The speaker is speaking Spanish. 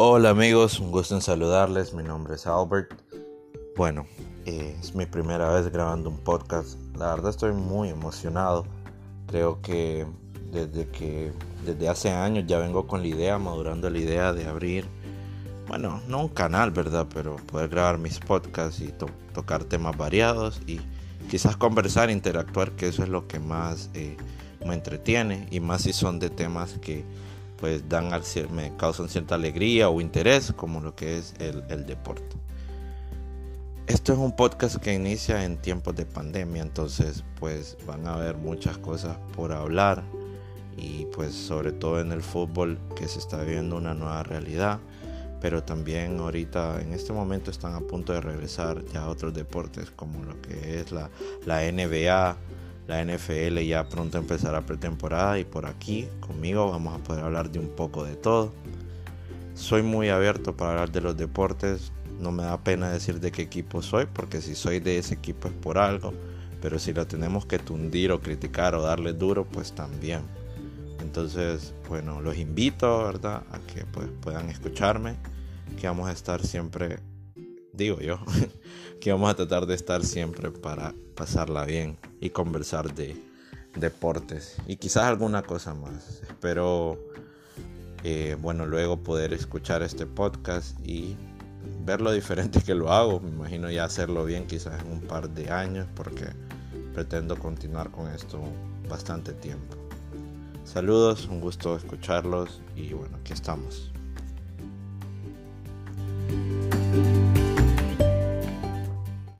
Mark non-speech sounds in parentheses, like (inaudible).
Hola amigos, un gusto en saludarles, mi nombre es Albert. Bueno, eh, es mi primera vez grabando un podcast. La verdad estoy muy emocionado. Creo que desde que desde hace años ya vengo con la idea, madurando la idea de abrir, bueno, no un canal, ¿verdad? Pero poder grabar mis podcasts y tocar temas variados y quizás conversar, interactuar, que eso es lo que más eh, me entretiene y más si son de temas que pues dan me causan cierta alegría o interés como lo que es el, el deporte. Esto es un podcast que inicia en tiempos de pandemia, entonces pues van a haber muchas cosas por hablar y pues sobre todo en el fútbol que se está viviendo una nueva realidad, pero también ahorita en este momento están a punto de regresar ya otros deportes como lo que es la, la NBA, la NFL ya pronto empezará pretemporada y por aquí conmigo vamos a poder hablar de un poco de todo. Soy muy abierto para hablar de los deportes, no me da pena decir de qué equipo soy, porque si soy de ese equipo es por algo, pero si lo tenemos que tundir o criticar o darle duro, pues también. Entonces, bueno, los invito, ¿verdad?, a que pues, puedan escucharme, que vamos a estar siempre, digo yo, (laughs) que vamos a tratar de estar siempre para pasarla bien y conversar de deportes y quizás alguna cosa más. Espero, eh, bueno, luego poder escuchar este podcast y ver lo diferente que lo hago. Me imagino ya hacerlo bien quizás en un par de años porque pretendo continuar con esto bastante tiempo. Saludos, un gusto escucharlos y bueno, aquí estamos.